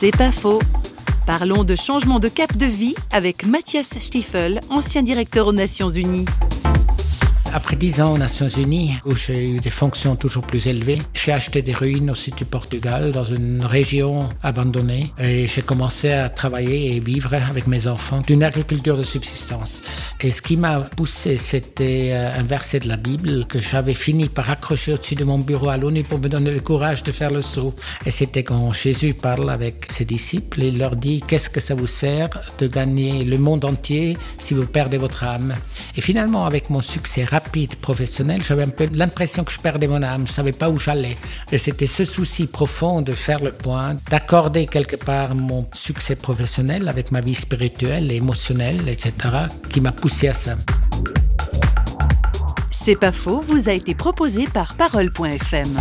C'est pas faux. Parlons de changement de cap de vie avec Mathias Stiefel, ancien directeur aux Nations Unies. Après dix ans aux Nations Unies, où j'ai eu des fonctions toujours plus élevées, j'ai acheté des ruines au sud du Portugal, dans une région abandonnée, et j'ai commencé à travailler et vivre avec mes enfants d'une agriculture de subsistance. Et ce qui m'a poussé, c'était euh, un verset de la Bible que j'avais fini par accrocher au-dessus de mon bureau à l'ONU pour me donner le courage de faire le saut. Et c'était quand Jésus parle avec ses disciples, il leur dit, qu'est-ce que ça vous sert de gagner le monde entier si vous perdez votre âme? Et finalement, avec mon succès rapide professionnel, j'avais un peu l'impression que je perdais mon âme, je savais pas où j'allais. Et c'était ce souci profond de faire le point, d'accorder quelque part mon succès professionnel avec ma vie spirituelle et émotionnelle, etc., qui m'a poussé à ça. C'est pas faux, vous a été proposé par Parole.fm.